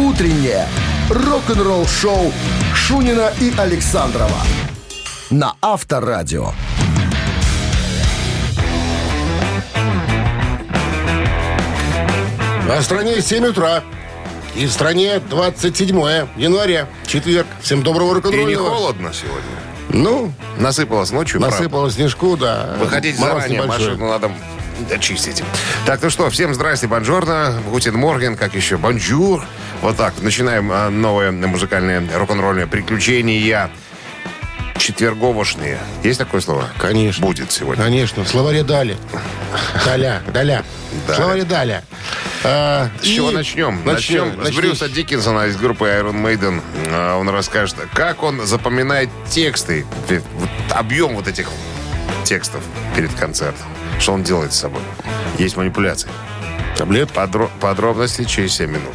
Утреннее рок-н-ролл-шоу Шунина и Александрова на Авторадио. На стране 7 утра. И в стране 27 января, четверг. Всем доброго рок н И не холодно сегодня. Ну, Насыпалось ночью, правда. насыпало снежку, да. Выходите Мороз заранее, небольшой. машину надо дочистить. Так, ну что, всем здрасте, buongiorno, guten Morgen, как еще, bonjour. Вот так, начинаем а, новое музыкальное рок-н-ролльное приключение. Четверговошные. Есть такое слово? Конечно. Будет сегодня. Конечно, в словаре дали. Даля, Даля. В словаре Даля. А, С чего и- начнем? Начнем, с начнем. Брюса Дикинсона из группы Iron Maiden. А, Он расскажет, как он запоминает тексты, объем вот этих текстов перед концертом. Что он делает с собой? Есть манипуляции. Таблет. Подро- подробности через 7 минут.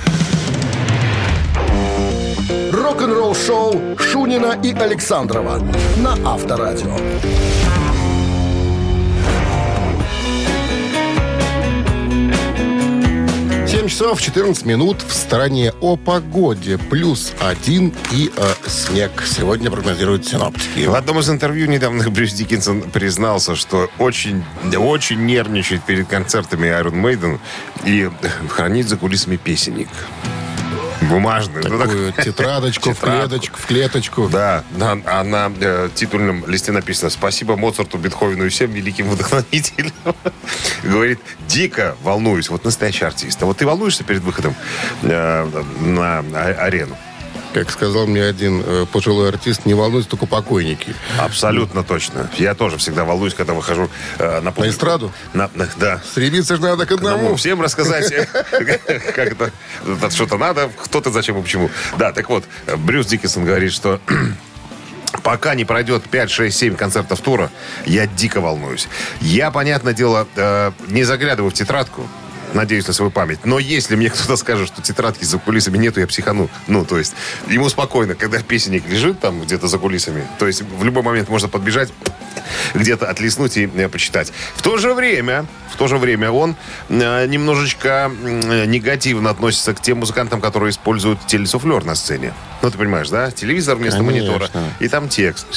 Рок-н-ролл-шоу Шунина и Александрова на Авторадио. 7 часов 14 минут в стороне о погоде. Плюс один и э, снег. Сегодня прогнозируют синоптики. В одном из интервью недавно Брюс Диккенсон признался, что очень, очень нервничает перед концертами Iron Maiden и хранит за кулисами песенник. Бумажный. Ну, так- Такую тетрадочку, в клеточку, в клеточку. Да, на- а на э, титульном листе написано «Спасибо Моцарту, Бетховену и всем великим вдохновителям». Говорит, дико волнуюсь. Вот настоящий артист. А вот ты волнуешься перед выходом э, на а- арену? Как сказал мне один э, пожилой артист, не волнуйся, только покойники. Абсолютно точно. Я тоже всегда волнуюсь, когда выхожу э, на публику. эстраду? На- на- да. Стремиться же надо к одному. Одному всем рассказать, как это, это что-то надо, кто-то зачем и почему. Да, так вот, Брюс Диккенсон говорит, что Пока не пройдет 5, 6, 7 концертов тура, я дико волнуюсь. Я, понятное дело, э, не заглядываю в тетрадку, надеюсь на свою память. Но если мне кто-то скажет, что тетрадки за кулисами нету, я психану. Ну, то есть, ему спокойно, когда песенник лежит там где-то за кулисами, то есть в любой момент можно подбежать, где-то отлеснуть и э, почитать. В то же время, в то же время он э, немножечко негативно относится к тем музыкантам, которые используют телесуфлер на сцене. Ну, ты понимаешь, да? Телевизор вместо Конечно. монитора. И там текст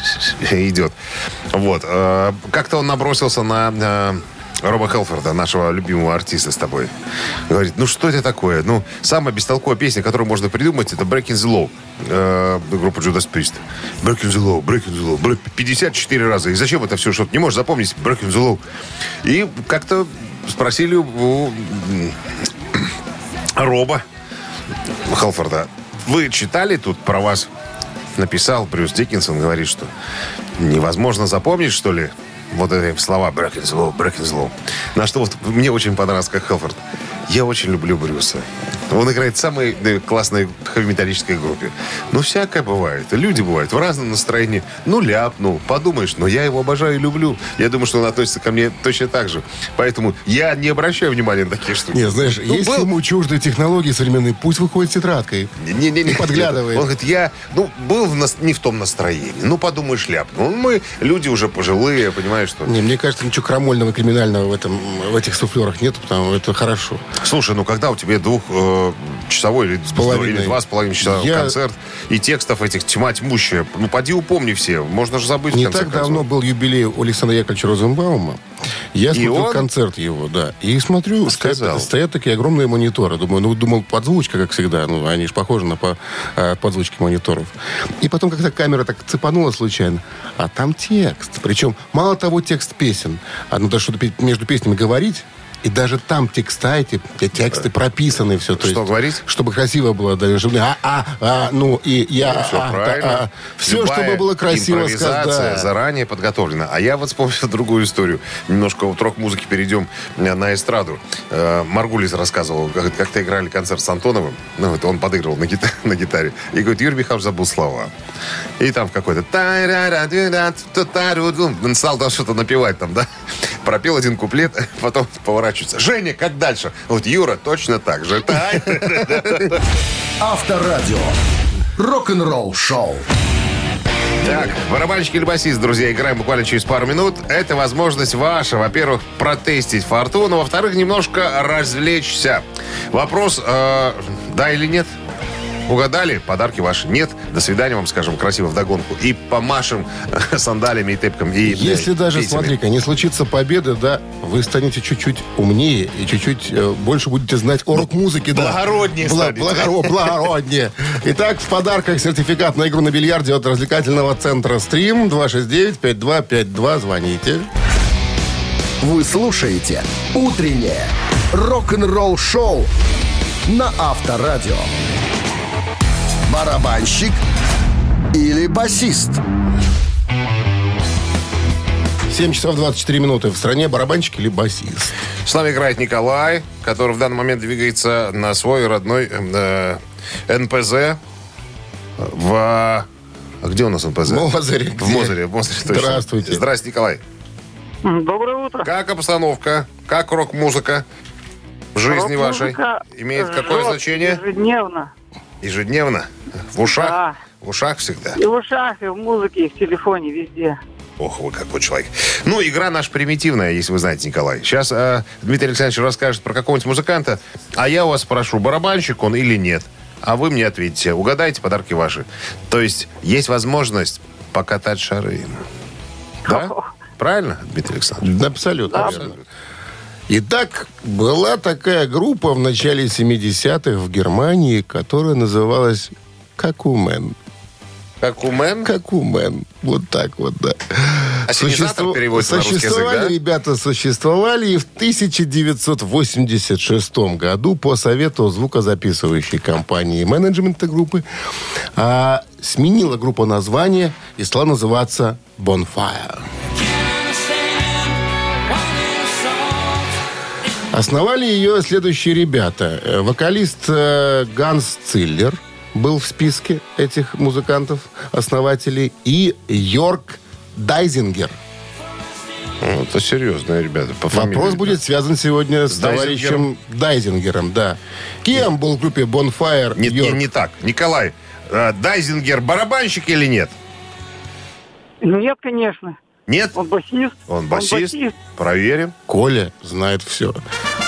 идет. Вот. Э, Как-то он набросился на Роба Хелфорда, нашего любимого артиста с тобой. Говорит, ну что это такое? Ну, самая бестолковая песня, которую можно придумать, это Breaking the Law. Э, группа Judas Priest. Breaking the Law, Breaking the Law. Бр- 54 раза. И зачем это все, что ты не можешь запомнить? Breaking the Law. И как-то спросили у Роба Хелфорда, вы читали тут про вас? Написал Брюс Диккенсон, говорит, что невозможно запомнить, что ли, вот эти слова «Breaking the law, breaking the law». На что вот мне очень понравилось, как Хелфорд. Я очень люблю Брюса. Он играет в самой э, классной хэви-металлической группе. Ну, всякое бывает. Люди бывают в разном настроении. Ну, ляпнул, подумаешь, но я его обожаю и люблю. Я думаю, что он относится ко мне точно так же. Поэтому я не обращаю внимания на такие штуки. Не, знаешь, Ну, если был- ему чужды технологии современные, пусть выходит с тетрадкой. не-не-не. подглядывает. Он говорит, я, ну, был в нас- не в том настроении. Ну, подумаешь, ляпнул. Ну, мы люди уже пожилые, понимаешь, что... Не, мне кажется, ничего крамольного, криминального в, этом, в этих суфлерах нет, потому что это хорошо. Слушай, ну, когда у тебя двухчасовой или, половиной. или два с половиной часа Я- концерт, и текстов этих тьма тьмущая, ну, поди упомни все. Можно же забыть, Не так концов. давно был юбилей у Александра Яковлевича Розенбаума. Я И смотрел он? концерт его, да. И смотрю, Сказал. стоят, стоят такие огромные мониторы. Думаю, ну, думал, подзвучка, как всегда. Ну, они же похожи на по- э, подзвучки мониторов. И потом как-то камера так цепанула случайно. А там текст. Причем, мало того, текст песен. А надо что-то пе- между песнями говорить. И даже там текста, эти тексты прописаны все. Что говорить? Чтобы красиво было. Да, чтобы, а, а, а, ну, и я... все а, правильно. а, все, Любая чтобы было красиво импровизация сказать. да. заранее подготовлена. А я вот вспомнил другую историю. Немножко от рок-музыки перейдем э, на эстраду. Э, Маргулис рассказывал, как-то играли концерт с Антоновым. Ну, это он подыгрывал на, гита- на гитаре. И говорит, Юрий Михайлович забыл слова. И там в какой-то... Он стал там что-то напевать там, да? Пропел один куплет, потом поворачивается. Женя, как дальше? Вот Юра точно так же. Авторадио. Рок-н-ролл шоу. Так, барабанщик или басист, друзья, играем буквально через пару минут. Это возможность ваша, во-первых, протестить фортуну, во-вторых, немножко развлечься. Вопрос, э, да или нет? Угадали? Подарки ваши. Нет. До свидания вам, скажем, красиво вдогонку. И помашем сандалиями и тепками. И, Если э, даже, смотри-ка, не случится победы, да, вы станете чуть-чуть умнее и чуть-чуть э, больше будете знать о рок-музыке. да. благороднее Бла- станете. благоро- Благороднее. Итак, в подарках сертификат на игру на бильярде от развлекательного центра «Стрим» 269-5252. Звоните. Вы слушаете «Утреннее рок-н-ролл-шоу» на Авторадио. Барабанщик или басист? 7 часов 24 минуты. В стране барабанщик или басист? С нами играет Николай, который в данный момент двигается на свой родной э, НПЗ в... а Где у нас НПЗ? В Мозыре. В Мозыре, в Мозыре, точно. Здравствуйте. Здравствуйте, Николай. Доброе утро. Как обстановка? Как рок-музыка в жизни вашей? Рок-музыка Имеет какое значение? Ежедневно. Ежедневно? В ушах? Да. В ушах всегда? И в ушах, и в музыке, и в телефоне, везде. Ох, вы какой человек. Ну, игра наша примитивная, если вы знаете, Николай. Сейчас э, Дмитрий Александрович расскажет про какого-нибудь музыканта, а я у вас спрошу, барабанщик он или нет. А вы мне ответите, угадайте, подарки ваши. То есть есть возможность покатать шары. Да? Правильно, Дмитрий Александрович? Да, абсолютно Да. верно. Итак, была такая группа в начале 70-х в Германии, которая называлась Какумен. Как у Мэн? Какумен. Вот так вот, да. Ассенизатор переводится на русский язык, существовали, да? ребята, существовали и в 1986 году по совету звукозаписывающей компании менеджмента группы а, сменила группа название и стала называться Bonfire. Основали ее следующие ребята. Э, Вокалист э, Ганс Циллер был в списке этих музыкантов, основателей, и Йорк Дайзингер. Ну, Это серьезные ребята. По фамилии, Вопрос да. будет связан сегодня с, С товарищем Дайзингером, да. Кем был в группе Bonfire Нет, не, Йорк? не так. Николай, э, Дайзингер барабанщик или нет? Нет, конечно. Нет? Он басист. Он басист. Проверим. Коля знает все.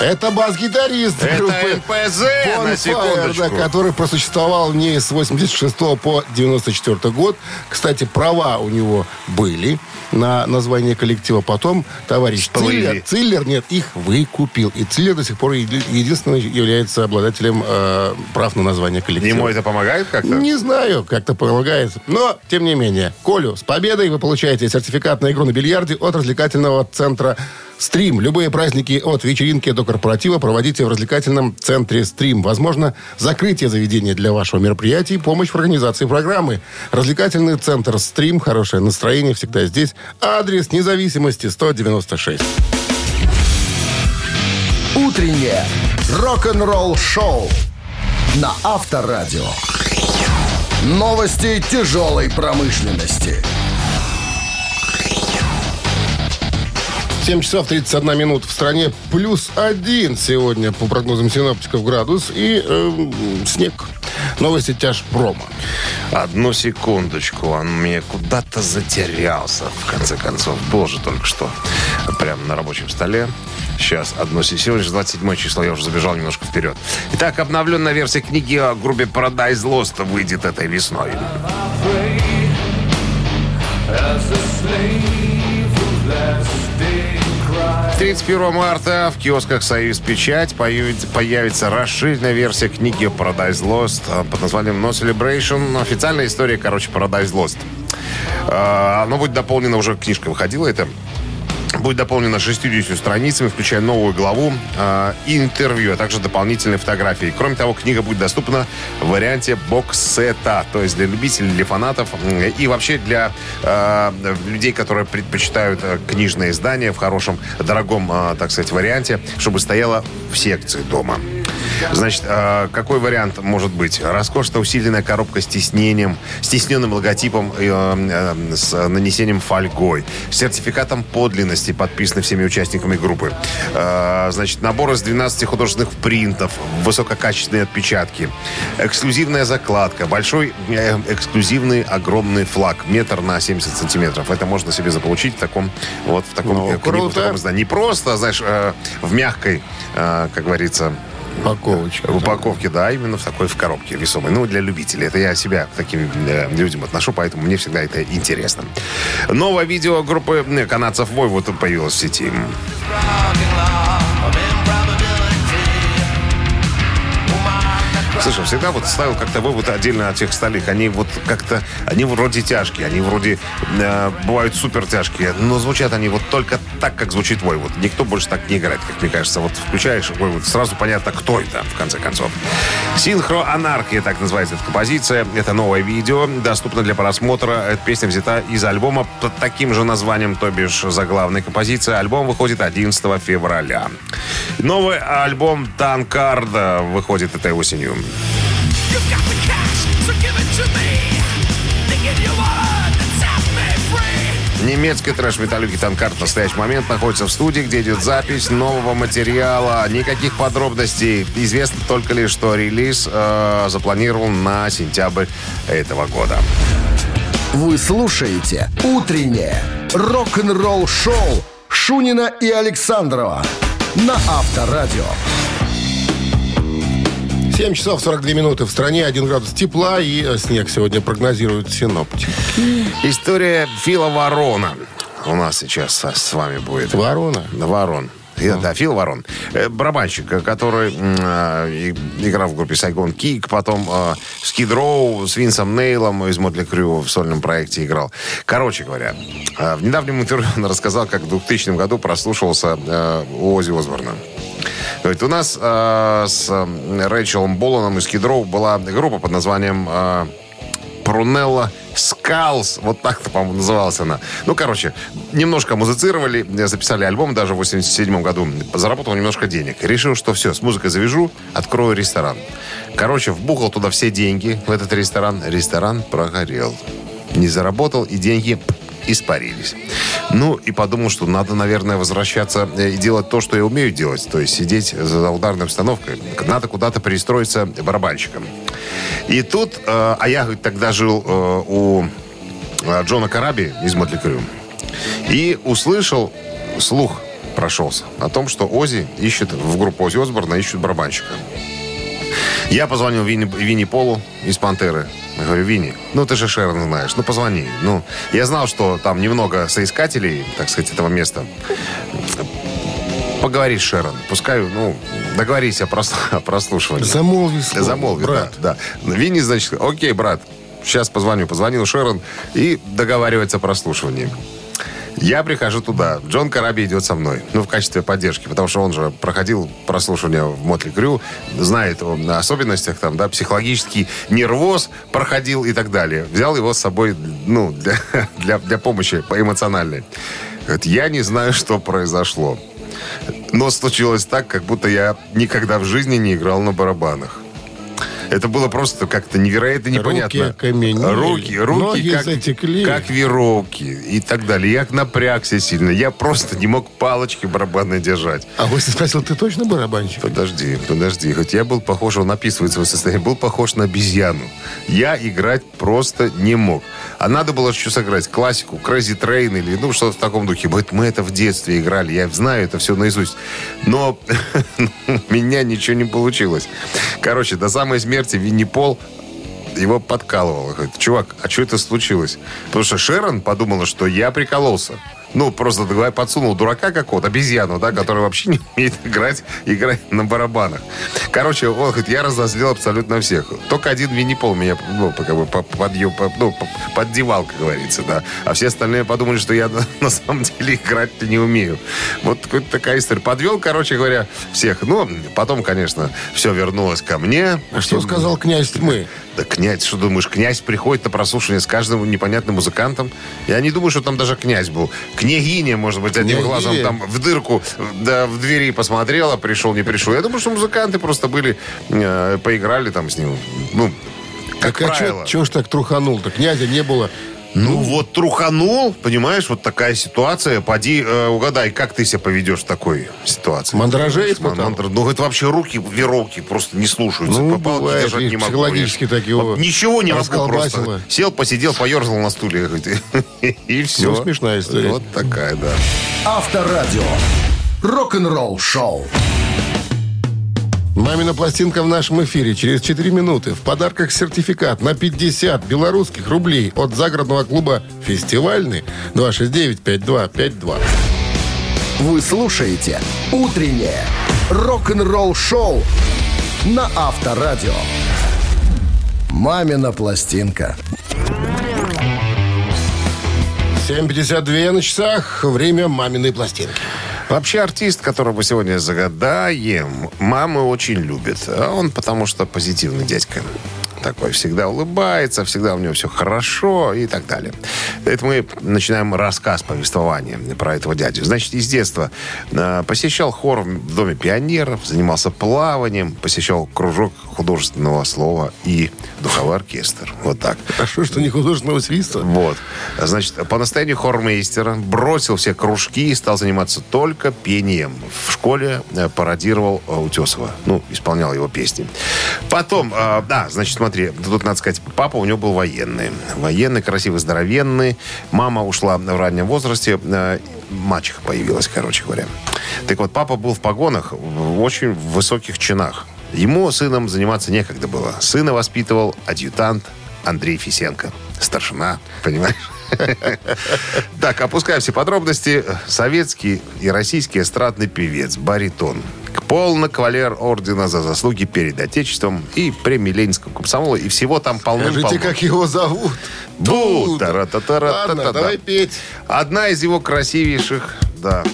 Это бас-гитарист Это группы НПЗ, на Bonfire, секундочку. да, который просуществовал не с 86 по 94 год. Кстати, права у него были на название коллектива. Потом товарищ. Циллер, Циллер, нет, их выкупил. И Циллер до сих пор еди- единственный является обладателем э, прав на название коллектива. Ему это помогает как-то? Не знаю, как-то помогает. Но, тем не менее, Колю, с победой вы получаете сертификат на игру на бильярде от развлекательного центра «Стрим». Любые праздники от вечеринки до корпоратива проводите в развлекательном центре «Стрим». Возможно, закрытие заведения для вашего мероприятия и помощь в организации программы. Развлекательный центр «Стрим». Хорошее настроение всегда здесь. Адрес независимости 196. Утреннее рок-н-ролл-шоу на Авторадио. Новости тяжелой промышленности. 7 часов 31 минут в стране. Плюс один сегодня, по прогнозам синоптиков, градус. И эм, снег. Новости тяжпрома. Одну секундочку, он мне куда-то затерялся, в конце концов. Был же только что прямо на рабочем столе. Сейчас, одно се- Сегодня же 27 число, я уже забежал немножко вперед. Итак, обновленная версия книги о группе Paradise Lost выйдет этой весной. 31 марта в киосках «Союз Печать» появится, расширенная версия книги Paradise Lost э, под названием No Celebration. Официальная история, короче, Paradise Lost. Оно будет дополнено, уже книжка выходила, это будет дополнено 60 страницами, включая новую главу э, интервью, а также дополнительные фотографии. Кроме того, книга будет доступна в варианте бокс-сета, то есть для любителей, для фанатов м, и вообще для э, людей, которые предпочитают э, книжное издание в хорошем, дорогом, э, так сказать, варианте, чтобы стояло в секции дома. Значит, э, какой вариант может быть? Роскошно усиленная коробка с тиснением, с тисненным логотипом э, э, с нанесением фольгой, с сертификатом подлинности, подписанный всеми участниками группы. Значит, набор из 12 художественных принтов, высококачественные отпечатки, эксклюзивная закладка, большой э, эксклюзивный огромный флаг, метр на 70 сантиметров. Это можно себе заполучить в таком вот в таком, Ну, э, книгу, в круто. таком. Не просто, знаешь, э, в мягкой, как говорится, Упаковочка. в упаковке, да, именно в такой в коробке весомой. Ну, для любителей. Это я себя к таким э, людям отношу, поэтому мне всегда это интересно. Новое видео группы э, канадцев Вой вот появилось в сети. Слушай, всегда вот ставил как-то вывод отдельно от тех столик. Они вот как-то, они вроде тяжкие, они вроде э, бывают супер тяжкие, но звучат они вот только так, как звучит вой. Вот никто больше так не играет, как мне кажется. Вот включаешь вой, вот сразу понятно, кто это, в конце концов. Синхроанархия, так называется эта композиция. Это новое видео, доступно для просмотра. Эта песня взята из альбома под таким же названием, то бишь заглавной композиции. Альбом выходит 11 февраля. Новый альбом Танкарда выходит этой осенью. Немецкий трэш-металюги Танкард в настоящий момент находится в студии, где идет запись нового материала. Никаких подробностей. Известно только лишь, что релиз э, запланирован на сентябрь этого года. Вы слушаете «Утреннее рок-н-ролл-шоу» Шунина и Александрова на Авторадио. 7 часов 42 минуты в стране, 1 градус тепла и э, снег сегодня прогнозируют синоптики. История Фила Ворона у нас сейчас со- с вами будет. Ворона? Ворон. Я- Да, Фил Ворон. Э, Барабанщик, э, который э, играл в группе Сайгон Кик, потом э, с Кид Роу, с Винсом Нейлом из Мотли Крю в сольном проекте играл. Короче говоря, э, в недавнем интервью он рассказал, как в 2000 году прослушивался э, у Ози Осборна. Говорит, у нас э, с Рэйчелом Боланом из Кид Роу была группа под названием э, Прунелла Скалс. Вот так-то, по-моему, называлась она. Ну, короче, немножко музицировали, записали альбом даже в 87 году. Заработал немножко денег. Решил, что все, с музыкой завяжу, открою ресторан. Короче, вбухал туда все деньги в этот ресторан. Ресторан прогорел. Не заработал, и деньги испарились. Ну, и подумал, что надо, наверное, возвращаться э, и делать то, что я умею делать. То есть сидеть за ударной установкой. Надо куда-то перестроиться барабанщиком. И тут, э, а я говорит, тогда жил э, у э, Джона Караби из Мотли Крю. И услышал, слух прошелся о том, что Ози ищет, в группу Ози Осборна ищут барабанщика. Я позвонил Винни, Винни Полу из «Пантеры». Я говорю, Винни, ну ты же Шерон знаешь, ну позвони. Ну, я знал, что там немного соискателей, так сказать, этого места. Поговори с Шерон. Пускай, ну, договорись о, прос- о прослушивании. Замолви слово, Замолви, брат. да, да. Винни, значит, окей, брат, сейчас позвоню. Позвонил Шерон и договаривается о прослушивании. Я прихожу туда. Джон Караби идет со мной. Ну, в качестве поддержки. Потому что он же проходил прослушивание в Мотли Крю. Знает о на особенностях там, да, психологический нервоз проходил и так далее. Взял его с собой, ну, для, для, для помощи по эмоциональной. Говорит, я не знаю, что произошло. Но случилось так, как будто я никогда в жизни не играл на барабанах. Это было просто как-то невероятно непонятно. Руки окаменели, Руки, руки ноги как, затекли. как веровки и так далее. Я напрягся сильно. Я просто не мог палочки барабанной держать. А Оси спросил, ты точно барабанщик? Подожди, подожди. Хоть я был похож, он описывает свое состояние, был похож на обезьяну. Я играть просто не мог. А надо было еще сыграть классику, Crazy Train или ну что-то в таком духе. Говорит, мы это в детстве играли, я знаю это все наизусть. Но у меня ничего не получилось. Короче, до самой смерти Винни Пол его подкалывал. Говорит, чувак, а что это случилось? Потому что Шерон подумала, что я прикололся. Ну, просто давай подсунул дурака какого-то, обезьяну, да, который вообще не умеет играть, играть на барабанах. Короче, он говорит, я разозлил абсолютно всех. Только один Винни-Пол меня, ну, как бы, по- подъё- по- ну, по- поддевал, как говорится, да. А все остальные подумали, что я на самом деле играть-то не умею. Вот такая история. Подвел, короче говоря, всех. Ну, потом, конечно, все вернулось ко мне. А что сказал князь тьмы? Да князь, что думаешь, князь приходит на прослушивание с каждым непонятным музыкантом? Я не думаю, что там даже князь был. Княгиня, может быть, одним Княгиня. глазом там в дырку, да, в двери посмотрела, пришел, не пришел. Я думаю, что музыканты просто были, э, поиграли там с ним. Ну, как Так а правило. чего ж так труханул-то? Князя не было. Ну, вот труханул, понимаешь, вот такая ситуация. Поди э, угадай, как ты себя поведешь в такой ситуации. Мандражей испытал? Ман- мандр- Ну, это вообще руки, веровки просто не слушаются. Ну, По палке бывает, держать не могу. психологически так его Вот ничего не могу просто. Сел, посидел, поерзал на стуле. И все. Ну, смешная история. Вот такая, да. Авторадио. Рок-н-ролл шоу. Мамина пластинка в нашем эфире через 4 минуты. В подарках сертификат на 50 белорусских рублей от загородного клуба «Фестивальный» 269-5252. Вы слушаете «Утреннее рок-н-ролл шоу» на Авторадио. «Мамина пластинка». 7.52 на часах. Время маминой пластинки. Вообще артист, которого сегодня загадаем, мамы очень любят. А он потому что позитивный дядька. Такой всегда улыбается, всегда у него все хорошо и так далее. Это мы начинаем рассказ, повествования про этого дядю. Значит, из детства э, посещал хор в Доме пионеров, занимался плаванием, посещал кружок художественного слова и духовой оркестр. Вот так. Хорошо, что не художественного свиста. Вот. Значит, по настоянию хормейстера бросил все кружки и стал заниматься только пением. В школе э, пародировал э, Утесова. Ну, исполнял его песни. Потом, да, значит, смотри, тут надо сказать, папа у него был военный. Военный, красивый, здоровенный. Мама ушла в раннем возрасте. э, Мачеха появилась, короче говоря. Так вот, папа был в погонах, в очень высоких чинах. Ему сыном заниматься некогда было. Сына воспитывал адъютант Андрей Фисенко. Старшина, понимаешь? Так, опускаем все подробности. Советский и российский эстрадный певец, баритон. Полный кавалер ордена за заслуги перед Отечеством и премии Ленинского комсомола. И всего там полно Скажите, как его зовут? Бу, Ладно, давай петь. Одна из его красивейших, да,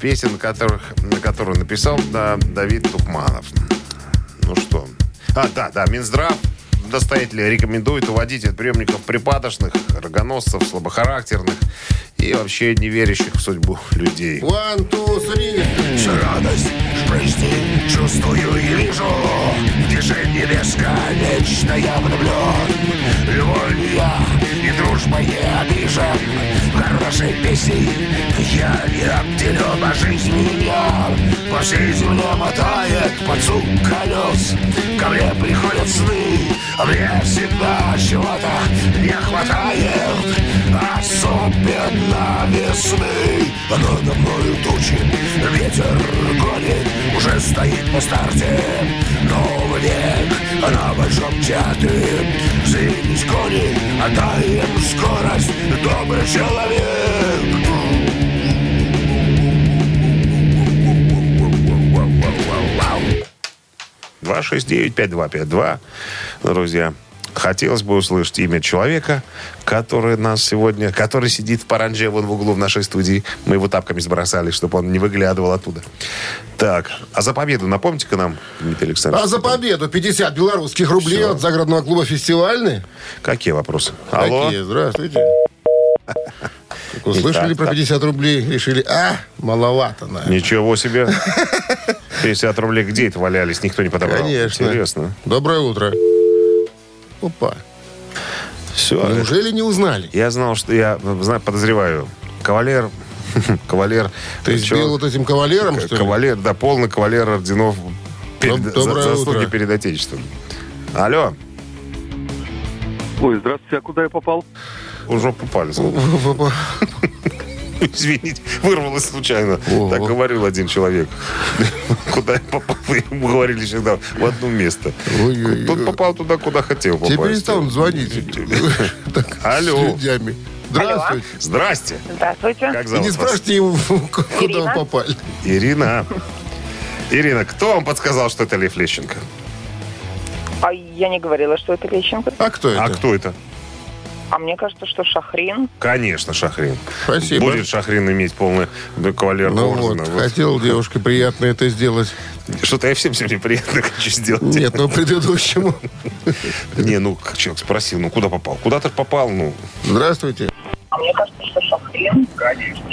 песен, которых, на которую написал да, Давид Тухманов. Ну что? А, да, да, Минздрав настоятельно рекомендует уводить от приемников припадочных, рогоносцев, слабохарактерных и вообще не верящих в судьбу людей. One, two, three. Радость жизни чувствую и вижу В движении бесконечно я влюблен Любовью я и дружбой не обижен Хорошей песней я не обделен А жизнь меня по всей земле мотает Под звук колес ко мне приходят сны А мне всегда чего-то не хватает Весны Надо мною тучи Ветер гонит Уже стоит на старте. Новый век На большом театре. Взвились кони Отдай им скорость. Добрый человек. 269-5252, друзья. Хотелось бы услышать имя человека, который нас сегодня, который сидит в паранже вон в углу в нашей студии. Мы его тапками сбросали, чтобы он не выглядывал оттуда. Так, а за победу напомните-ка нам, Дмитрий Александрович. А за победу 50 белорусских рублей от загородного клуба «Фестивальный». Какие вопросы? Алло? Такие, здравствуйте. Так Услышали Итак, про 50 рублей, решили, а, маловато, наверное. Ничего себе. 50 рублей где это валялись? Никто не подобрал. Конечно. Интересно. Доброе утро. Опа. Все. Неужели не узнали? Я знал, что я знаю, подозреваю. Кавалер. Кавалер. Ты сбил вот этим кавалером, что ли? Кавалер, да, полный кавалер орденов перед, Доб- за- доброе заслуги утро. перед Отечеством. Алло, Ой, здравствуйте, а куда я попал? уже попали. Извините, вырвалось случайно. Ого. Так говорил один человек. Куда я попал? Ему говорили всегда в одно место. Ой-ой-ой. Тут попал туда, куда хотел попасть. Тебе перестанут звонить. Так, Алло. Здравствуйте. Здрасте. Здравствуйте. Как И зовут не вас? спрашивайте его, куда вы Ирина. попали. Ирина. Ирина, кто вам подсказал, что это Лев Лещенко? А я не говорила, что это Лещенко. А кто это? А кто это? А мне кажется, что Шахрин. Конечно, Шахрин. Спасибо. Будет Шахрин иметь полный кавалер Ну ордена. вот, Вот. хотел девушке приятно это сделать. Что-то я всем сегодня приятно хочу сделать. Нет, ну предыдущему. Не, ну, как человек спросил, ну, куда попал? Куда ты попал, ну? Здравствуйте. А мне кажется, что Шахрин.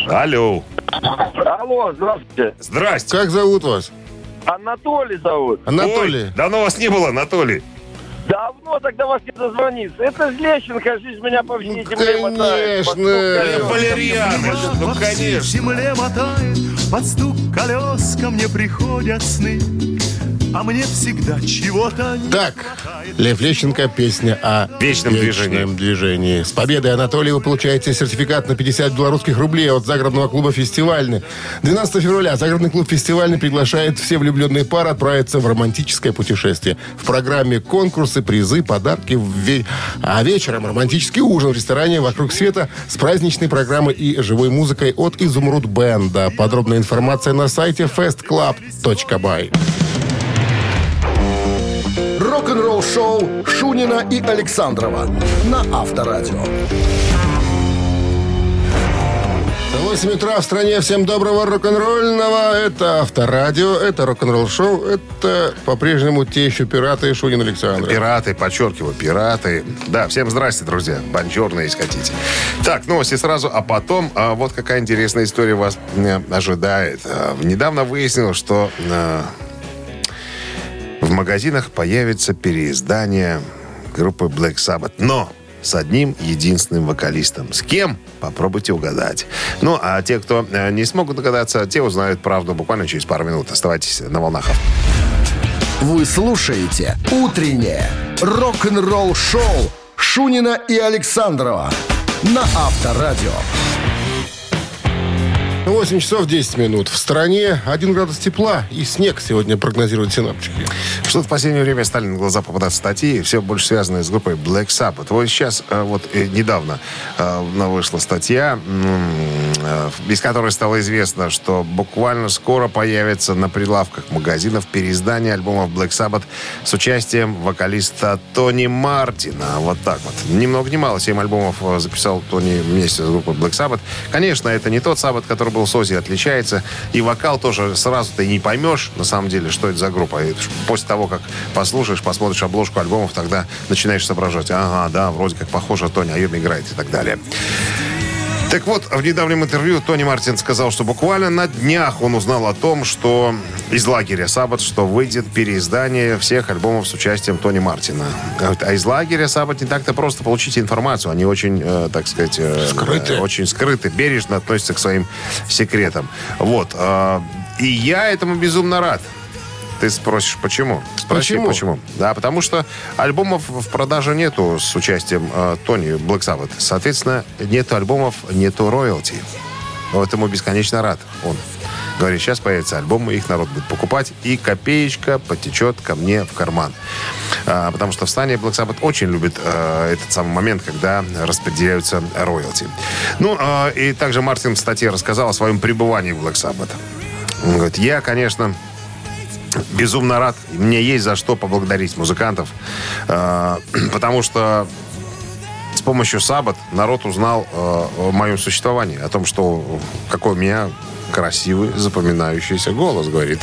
Алло. Алло, здравствуйте. Здрасте. Как зовут вас? Анатолий зовут. Анатолий. Ой, давно вас не было, Анатолий. Давно тогда вас не дозвониться. Это ж Лещенко, жизнь меня по всей Ну, земле мотает. конечно. Валерьяныч, ну, всей конечно. земле мотает, под стук колес ко мне приходят сны. А мне всегда чего-то не Так, Лев Лещенко, песня о Вечном вечном движении. С победой, Анатолий, вы получаете сертификат на 50 белорусских рублей от загородного клуба «Фестивальный». 12 февраля загородный клуб «Фестивальный» приглашает все влюбленные пары отправиться в романтическое путешествие. В программе конкурсы, призы, подарки. в ве- А вечером романтический ужин в ресторане «Вокруг света» с праздничной программой и живой музыкой от «Изумруд Бенда». Подробная информация на сайте festclub.by. Рок-н-ролл шоу Шунина и Александрова на Авторадио. 8 утра в стране. Всем доброго рок-н-ролльного. Это Авторадио, это рок-н-ролл шоу, это по-прежнему те еще пираты Шунин Александр. Пираты, подчеркиваю, пираты. Да, всем здрасте, друзья. Бонжорно, если хотите. Так, новости сразу, а потом а, вот какая интересная история вас э, ожидает. А, недавно выяснилось, что э, в магазинах появится переиздание группы Black Sabbath. Но с одним единственным вокалистом. С кем? Попробуйте угадать. Ну, а те, кто э, не смогут догадаться, те узнают правду буквально через пару минут. Оставайтесь на волнах. Вы слушаете «Утреннее рок-н-ролл-шоу» Шунина и Александрова на Авторадио. 8 часов 10 минут. В стране 1 градус тепла и снег сегодня прогнозируют синаптики. Что-то в последнее время стали на глаза попадаться статьи, все больше связанные с группой Black Sabbath. Вот сейчас, э, вот э, недавно э, вышла статья, из которой стало известно, что буквально скоро появится на прилавках магазинов переиздание альбомов Black Sabbath с участием вокалиста Тони Мартина. Вот так вот. Ни много ни мало, 7 альбомов э, записал Тони вместе с группой Black Sabbath. Конечно, это не тот Sabbath, который был с Оззи, отличается. И вокал тоже сразу ты не поймешь, на самом деле, что это за группа. И после того, как послушаешь, посмотришь обложку альбомов, тогда начинаешь соображать. Ага, да, вроде как похоже, Тони Айрон играет и так далее. Так вот, в недавнем интервью Тони Мартин сказал, что буквально на днях он узнал о том, что из лагеря Саббат, что выйдет переиздание всех альбомов с участием Тони Мартина. Говорит, А из лагеря Саббат не так-то просто получить информацию. Они очень, э, так сказать, э, Скрыты. э, очень скрыты, бережно относятся к своим секретам. Вот. И я этому безумно рад. Ты спросишь, почему? Спроси, Почему? почему? Да, потому что альбомов в продаже нету с участием э, Тони Black Sabbath. Соответственно, нету альбомов, нету роялти. Вот ему бесконечно рад он. Говорит, сейчас появятся альбомы, их народ будет покупать, и копеечка потечет ко мне в карман. А, потому что в стане Black Sabbath очень любит э, этот самый момент, когда распределяются роялти. Ну, э, и также Мартин в статье рассказал о своем пребывании в Black Sabbath. Он говорит, я, конечно, безумно рад. Мне есть за что поблагодарить музыкантов. Э, Потому что с помощью Саббат народ узнал э, о моем существовании. О том, что какой у меня красивый, запоминающийся голос, говорит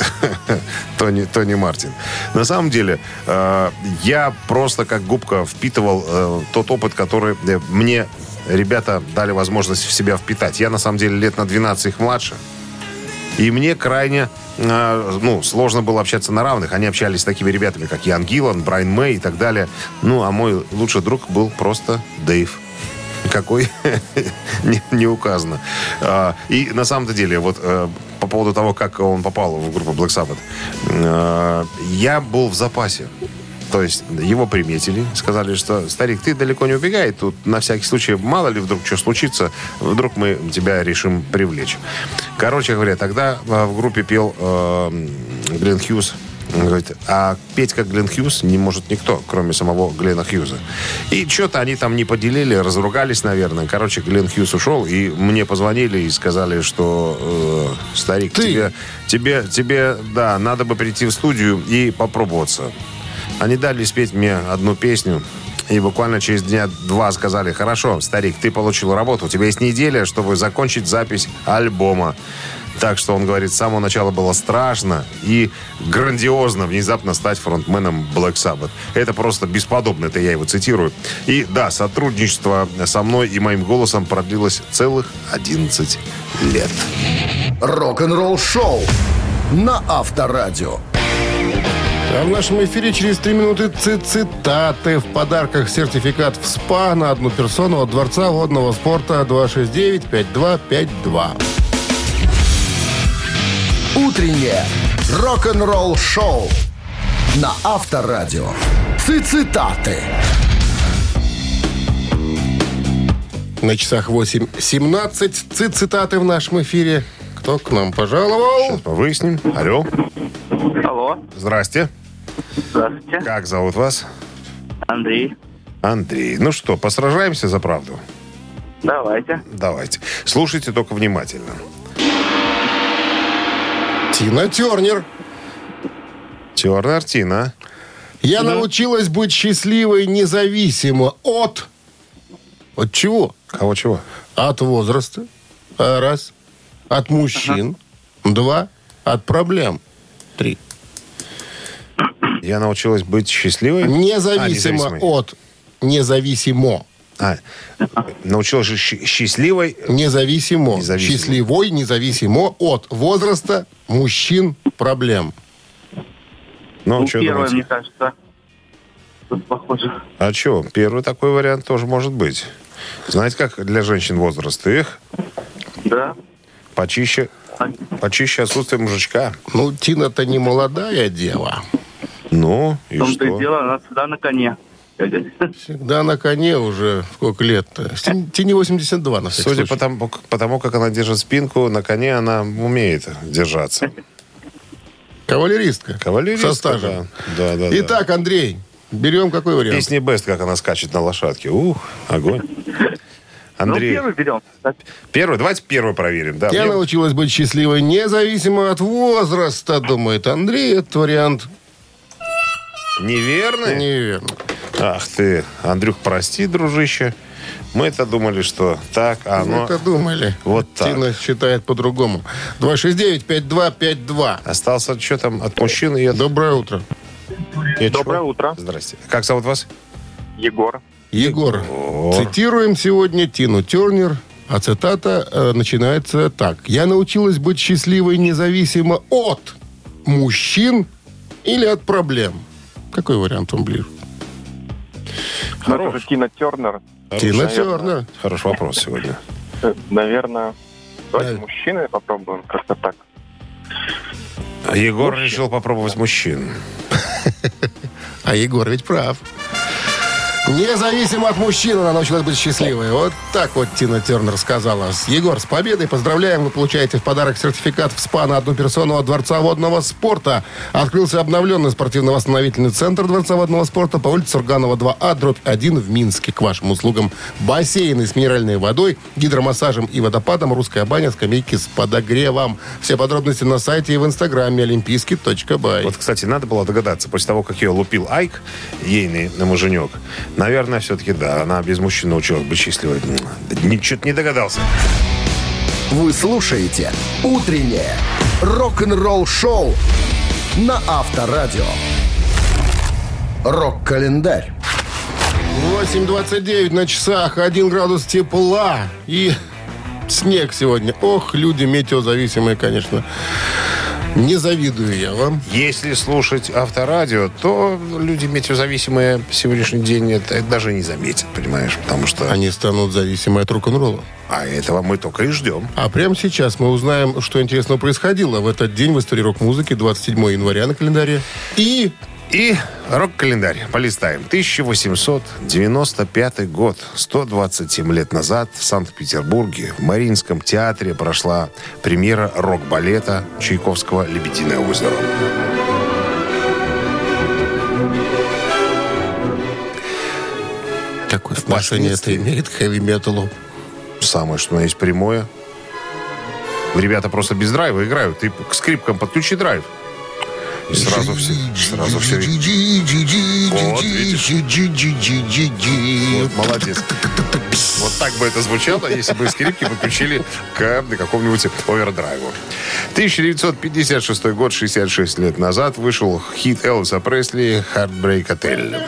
Тони, Тони Мартин. На самом деле, э, я просто как губка впитывал тот опыт, который мне ребята дали возможность в себя впитать. Я, на самом деле, лет на 12 их младше. И мне крайне э, ну, сложно было общаться на равных. Они общались с такими ребятами, как Ян Гиллан, Брайан Мэй и так далее. Ну, а мой лучший друг был просто Дэйв. Какой не, не указано. А, и на самом-то деле, вот э, по поводу того, как он попал в группу Black Sabbath, э, я был в запасе. То есть его приметили, сказали, что старик, ты далеко не убегай, тут на всякий случай, мало ли вдруг что случится, вдруг мы тебя решим привлечь. Короче говоря, тогда э, в группе пел э, Глен Хьюз. Он говорит, а петь как Глен Хьюз не может никто, кроме самого Глена Хьюза. И что-то они там не поделили, разругались, наверное. Короче, Глен Хьюз ушел, и мне позвонили и сказали, что э, старик, Ты? тебе, тебе, тебе, да, надо бы прийти в студию и попробоваться. Они дали спеть мне одну песню. И буквально через дня два сказали, хорошо, старик, ты получил работу, у тебя есть неделя, чтобы закончить запись альбома. Так что, он говорит, с самого начала было страшно и грандиозно внезапно стать фронтменом Black Sabbath. Это просто бесподобно, это я его цитирую. И да, сотрудничество со мной и моим голосом продлилось целых 11 лет. Рок-н-ролл шоу на Авторадио. А в нашем эфире через три минуты ци- цитаты. В подарках сертификат в СПА на одну персону от Дворца водного спорта 269-5252. Утреннее рок-н-ролл шоу на Авторадио. Цитаты. На часах 8.17 ци- цитаты в нашем эфире. Кто к нам пожаловал? Сейчас мы выясним. Алло, Алло, здрасте. Здравствуйте. Как зовут вас? Андрей. Андрей. Ну что, посражаемся за правду? Давайте. Давайте. Слушайте только внимательно. Тина Тернер. Тернер Тина. Я научилась быть счастливой независимо от... От чего? Кого чего? От возраста. Раз. От мужчин. Два. От проблем. Три. Я научилась быть счастливой? А, Независимо независимой. от... Независимо. А, научилась счастливой. Независимо. Независимо. Счастливой, независимо от возраста, мужчин, проблем. Ну, Ну, что первое, думаете? мне кажется. Тут похоже. А что, первый такой вариант тоже может быть. Знаете, как для женщин возраст? Их Да. почище, почище отсутствие мужичка. Ну, Тина-то не молодая дева. Ну, и В том-то и что? дело, она всегда на коне. Всегда на коне уже сколько лет-то? Тин- Тине 82, на всякий Судя случай. по тому, по тому, как она держит спинку, на коне она умеет держаться. Кавалеристка. Кавалеристка, Со стажем. да. Да, да. Итак, Андрей, берем какой вариант? Песни Бест, как она скачет на лошадке. Ух, огонь. Ну, Андрей, первый берем. первый, давайте первый проверим. Да, Я мне- научилась быть счастливой независимо от возраста, думает Андрей. Этот вариант Неверный? неверно. Ах ты, Андрюх, прости, дружище. Мы-то думали, что так, а Мы оно... это думали. Вот так. Тина считает по-другому. 269-5252. Остался что там от мужчин и от... Доброе утро. от Доброе чего? утро. Здрасте. Как зовут вас? Егор. Егор, Егор. цитируем сегодня Тину Тернер, а цитата э, начинается так. «Я научилась быть счастливой независимо от мужчин или от проблем». Какой вариант вам ближе? Ну, это же Тина Тернер. Тина. Тернер. Хороший вопрос сегодня. Э, Наверное, давайте Да. мужчины попробуем как-то так. Егор решил попробовать мужчин. А Егор ведь прав. Независимо от мужчин она научилась быть счастливой. Вот так вот Тина Тернер сказала. Егор, с победой поздравляем. Вы получаете в подарок сертификат в СПА на от Дворца водного спорта. Открылся обновленный спортивно-восстановительный центр Дворца водного спорта по улице Сурганова 2А, дробь 1 в Минске. К вашим услугам бассейны с минеральной водой, гидромассажем и водопадом, русская баня, скамейки с подогревом. Все подробности на сайте и в инстаграме олимпийский.бай. Вот, кстати, надо было догадаться, после того, как ее лупил Айк, ейный муженек, наверное, все-таки, да, она без мужчин научилась быть счастливой. Ничего не догадался. Вы слушаете «Утреннее рок-н-ролл-шоу» на Авторадио. Рок-календарь. 8.29 на часах, 1 градус тепла и снег сегодня. Ох, люди метеозависимые, конечно. Не завидую я вам. Если слушать авторадио, то люди метеозависимые сегодняшний день это даже не заметят, понимаешь? Потому что... Они станут зависимы от рок-н-ролла. А этого мы только и ждем. А прямо сейчас мы узнаем, что интересного происходило в этот день в истории рок-музыки, 27 января на календаре. И И рок-календарь полистаем. 1895 год. 127 лет назад в Санкт-Петербурге в Мариинском театре прошла премьера рок-балета Чайковского «Лебединое озеро». какое отношение это имеет к хэви-металу? Самое, что есть прямое. Ребята просто без драйва играют. Ты к скрипкам подключи драйв. И сразу все, сразу все. Вот, видишь? Вот, молодец. Вот так бы это звучало, если бы скрипки подключили к какому-нибудь овердрайву. 1956 год, 66 лет назад, вышел хит Элвиса Пресли «Heartbreak Hotel».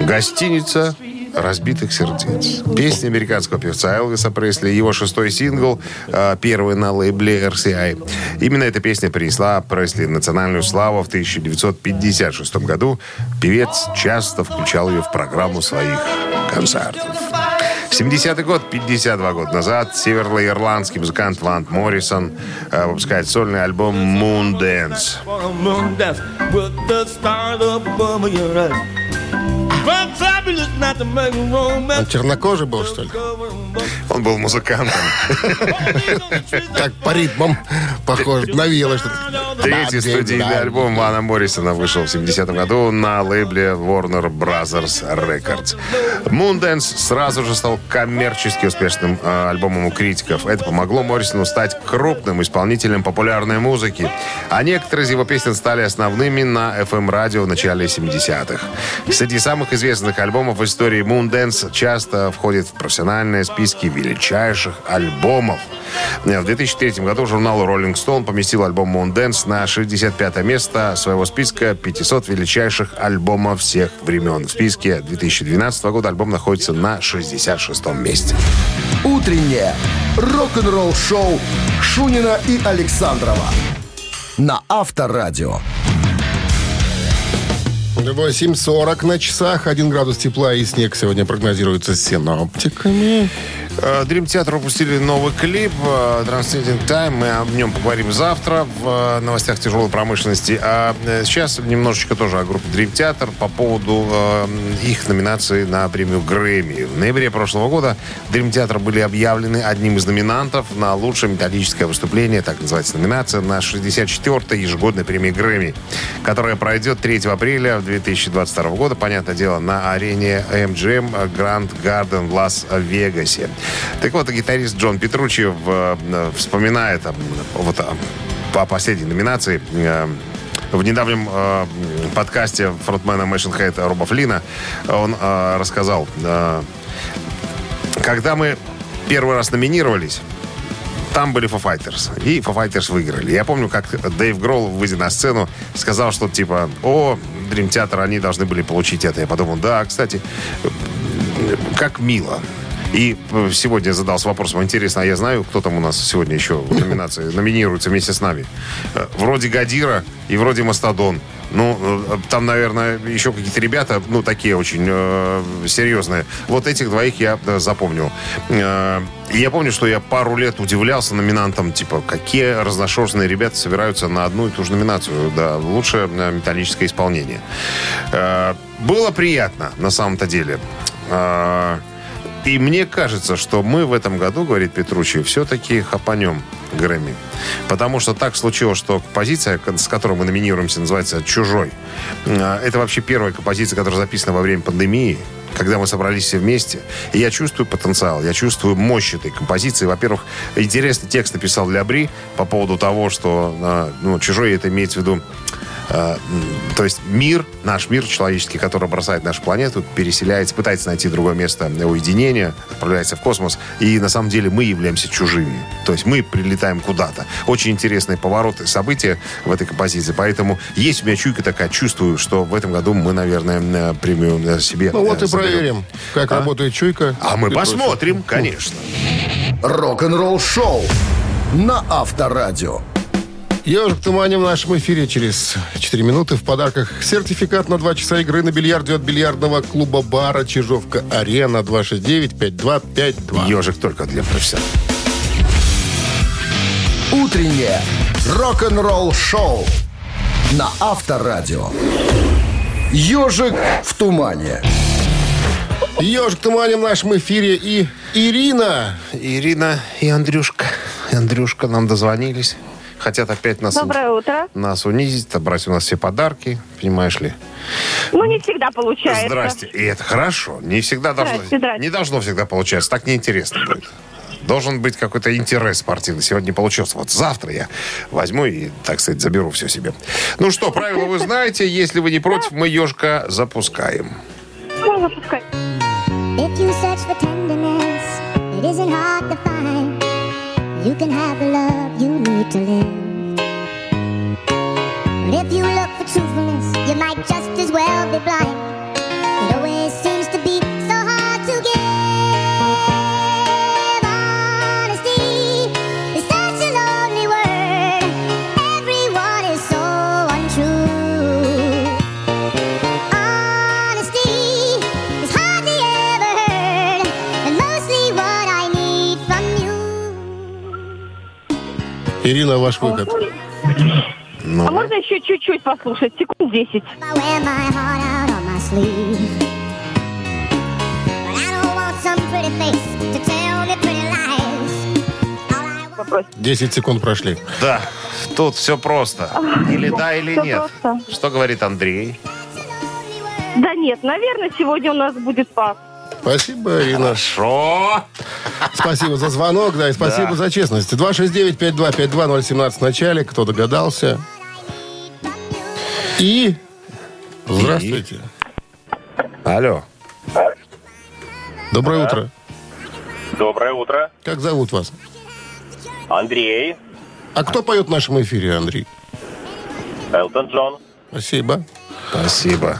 Гостиница разбитых сердец. Песня американского певца Элвиса Пресли, его шестой сингл, э, первый на лейбле RCI. Именно эта песня принесла Пресли национальную славу в 1956 году. Певец часто включал ее в программу своих концертов. 70-й год, 52 года назад, североирландский музыкант Вант Моррисон э, выпускает сольный альбом «Moon Dance». Moon dance Он чернокожий был, что ли? Он был музыкантом. Как по ритмам похож, навело что-то. Третий студийный альбом Вана Моррисона вышел в 70-м году на лейбле Warner Brothers Records. Moondance сразу же стал коммерчески успешным э, альбомом у критиков. Это помогло Моррисону стать крупным исполнителем популярной музыки. А некоторые из его песен стали основными на FM-радио в начале 70-х. Среди самых известных альбомов в истории Moondance часто входит в профессиональные списки величайших альбомов. В 2003 году журнал Rolling Stone поместил альбом Moondance на 65 место своего списка 500 величайших альбомов всех времен. В списке 2012 года альбом находится на 66 месте. Утреннее рок-н-ролл-шоу Шунина и Александрова на Авторадио. 8.40 на часах, 1 градус тепла и снег сегодня прогнозируется синоптиками. Э, Dream Theater выпустили новый клип э, Transcending Time. Мы о нем поговорим завтра в э, новостях тяжелой промышленности. А сейчас немножечко тоже о группе Dream Theater по поводу их номинации на премию Грэмми. В ноябре прошлого года Dream Theater были объявлены одним из номинантов на лучшее металлическое выступление, так называется номинация, на 64-й ежегодной премии Грэмми, которая пройдет 3 апреля 2022 года, понятное дело, на арене MGM Grand Garden в Лас-Вегасе. Так вот, гитарист Джон Петручи э, вспоминает вот, о- по последней номинации э, в недавнем э, подкасте фронтмена Machine Head Роба Флина он э, рассказал, э, когда мы первый раз номинировались, там были Foo Fighters. И Foo Fighters выиграли. Я помню, как Дэйв Гролл, выйдя на сцену, сказал, что типа, о, Dream Theater, они должны были получить это. Я подумал, да, кстати, как мило. И э, сегодня задался вопросом, интересно, а я знаю, кто там у нас сегодня еще в номинации номинируется вместе с нами? Э, Вроде Гадира и вроде Мастодон. Ну, э, там, наверное, еще какие-то ребята, ну, такие очень э, серьезные. Вот этих двоих я э, запомнил. Э, я помню, что я пару лет удивлялся номинантам, типа, какие разношерстные ребята собираются на одну и ту же номинацию, да, лучшее металлическое исполнение. Э, было приятно, на самом-то деле. Э, и мне кажется, что мы в этом году, говорит Петручи, все-таки хапанем Грэмми. Потому что так случилось, что композиция, с которой мы номинируемся, называется «Чужой». А, Это вообще первая композиция, которая записана во время пандемии, когда мы собрались все вместе. И я чувствую потенциал, я чувствую мощь этой композиции. Во-первых, интересный текст написал для Бри по поводу того, что а, ну, «Чужой» это имеется в виду То есть мир, наш мир человеческий, который бросает нашу планету, переселяется, пытается найти другое место уединения, отправляется в космос, и на самом деле мы являемся чужими. То есть мы прилетаем куда-то. Очень интересные повороты, события в этой композиции. Поэтому есть у меня чуйка такая, чувствую, что в этом году мы, наверное, э, премию э, себе Ну вот э, и заберем. проверим, как А? работает чуйка. А мы И прочее. Посмотрим, конечно. Рок-н-ролл шоу на Авторадио. Ежик в тумане в нашем эфире через 4 минуты. В подарках сертификат на 2 часа игры на бильярде от бильярдного клуба-бара «Чижовка-Арена» 269-5252. Ежик только для профессионалов. Утреннее рок-н-ролл шоу на Авторадио. Ежик в тумане. Ежик в тумане в нашем эфире и Ирина. Ирина и Андрюшка. Андрюшка нам дозвонились. Хотят опять нас, Доброе утро. нас унизить, отобрать у нас все подарки, понимаешь ли. Ну, не всегда получается. Здрасте. И это хорошо. Не всегда должно, Здрасте, здрасте. не должно всегда получаться. Так неинтересно будет. Должен быть какой-то интерес спортивный. Сегодня не получился. Вот завтра я возьму и, так сказать, заберу все себе. Ну что, правила вы знаете. Если вы не против, мы ежика запускаем. Ну, запускай. If you search for tenderness, it isn't hard to find. You can have the love you need to live. But if you look for truthfulness, you might just as well be blind. Ирина, ваш выход. Ну, А можно еще чуть-чуть послушать? Секунд 10. I wear my heart out on my sleeve. But I don't want some pretty face to tell me pretty lies. All I want Вопрос. 10 секунд прошли. да, тут все просто. Или да, или всё нет. просто. Что говорит Андрей? Да нет, наверное, сегодня у нас будет пас. Спасибо, Ирина. Хорошо. Спасибо за звонок, да, и спасибо Да. за честность. 269-5252-017 в начале. Кто догадался? И... Здравствуйте. Алло. Доброе утро. Доброе утро. Как зовут вас? Андрей, А кто поет в нашем эфире, Андрей? Элтон Джон. Спасибо. Спасибо.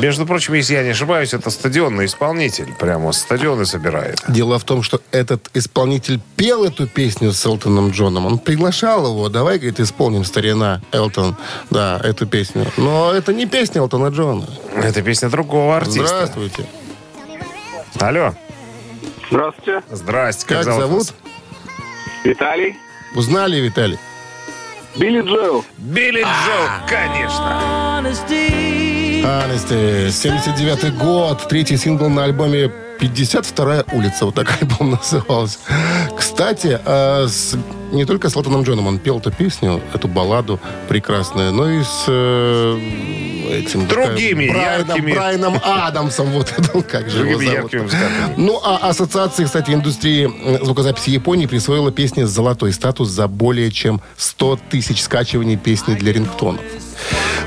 Между прочим, если я не ошибаюсь, это стадионный исполнитель. Прямо стадионы собирает. Дело в том, что этот исполнитель пел эту песню с Элтоном Джоном. Он приглашал его. Давай, говорит, исполним, старина Элтон, да, эту песню. Но это не песня Элтона Джона. Это песня другого артиста. Здравствуйте. Алло. Здравствуйте. Здрасте. Как, Как зовут? зовут? Виталий. Узнали, Виталий? Билли Джоэл. Билли Джо, конечно. Анести, 79-й год, третий сингл на альбоме 52-я улица, вот так альбом назывался. Кстати, э, с- не только с Лотоном Джоном он пел эту песню, эту балладу прекрасную, но и с э, этим... Другими Брайаном, яркими. Брайаном Адамсом, вот это, как же его Другими зовут. яркими. Ну, а ассоциация, кстати, индустрии э, звукозаписи Японии присвоила песне золотой статус за более чем 100 тысяч скачиваний песни для рингтонов.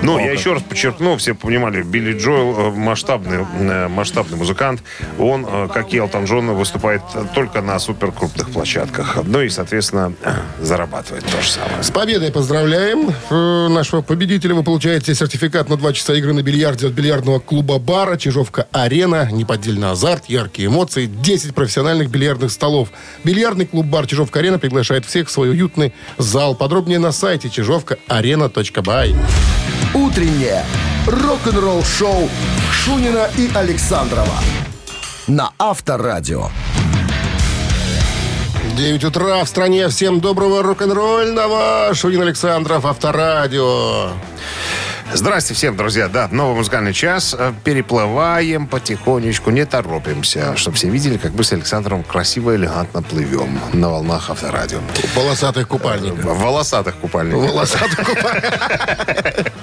Ну, я еще раз подчеркну, все понимали, Билли Джоэл э, масштабный, э, масштабный музыкант. Он, э, как и Элтон Джон, выступает только на суперкрупных площадках. Ну и, соответственно, зарабатывает то же самое. С победой поздравляем нашего победителя. Вы получаете сертификат на 2 часа игры на бильярде от бильярдного клуба «Бара», «Чижовка-арена», неподдельный азарт, яркие эмоции, 10 профессиональных бильярдных столов. Бильярдный клуб «Бар» «Чижовка-арена» приглашает всех в свой уютный зал. Подробнее на сайте чижовкаарена.бай. Утреннее рок-н-ролл-шоу Шунина и Александрова на Авторадио. 9 утра в стране. Всем доброго рок-н-ролльного. Шунин Александров, Авторадио. Здрасте всем, друзья. Да, новый музыкальный час. Э, Переплываем потихонечку, не торопимся. Чтобы все видели, как мы с Александром красиво и элегантно плывем на волнах авторадио. В волосатых купальниках. В волосатых купальниках. Волосатых купальниках.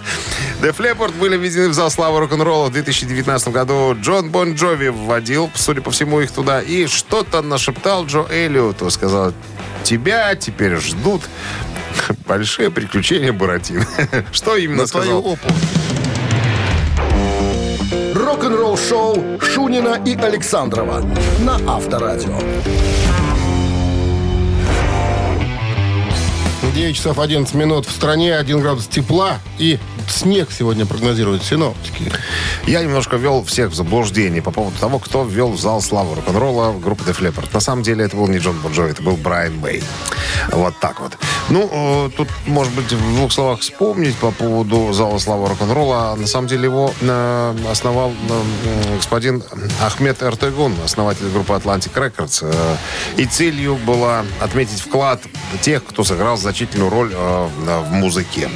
Def Leppard были введены в зал славы рок-н-ролла в 2019 году. Джон Бон Джови вводил, судя по всему, их туда. И что-то нашептал Джо Эллиоту. Сказал, тебя теперь ждут большие приключения Буратино. Что именно На твою сказал? опу. Рок-н-ролл-шоу Шунина и Александрова на Авторадио. 9 часов 11 минут в стране, 1 градус тепла и снег сегодня прогнозируют синоптики. Я немножко ввел всех в заблуждение по поводу того, кто ввел в зал славы рок-н-ролла группы Def Leppard. На самом деле это был не Джон Бон Джови, это был Брайан Мэй. Вот так вот. Ну, э, тут, может быть, в двух словах вспомнить по поводу зала славы рок-н-ролла. На самом деле его э, основал э, господин Ахмед Эртегун, основатель группы Atlantic Records. И целью была отметить вклад тех, кто сыграл значительную роль в музыке.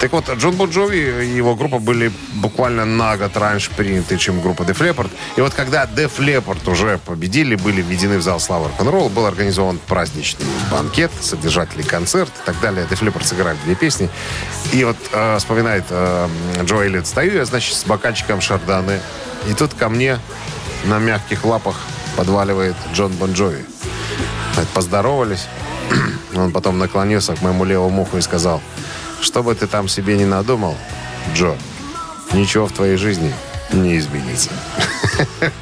Так вот, Джон Бон И его группа были буквально на год раньше приняты, чем группа Def Leppard. И вот когда Def Leppard уже победили, были введены в зал славы рок-н-ролла, был организован праздничный банкет, содержательный концерт и так далее. Def Leppard сыграли две песни. И вот э, вспоминает э, Джо Эллиот, стою я, значит, с бокальчиком шарданы. И тут ко мне на мягких лапах подваливает Джон Бон Джови. Поздоровались. Он потом наклонился к моему левому уху и сказал, что бы ты там себе не надумал, Джо, ничего в твоей жизни не изменится.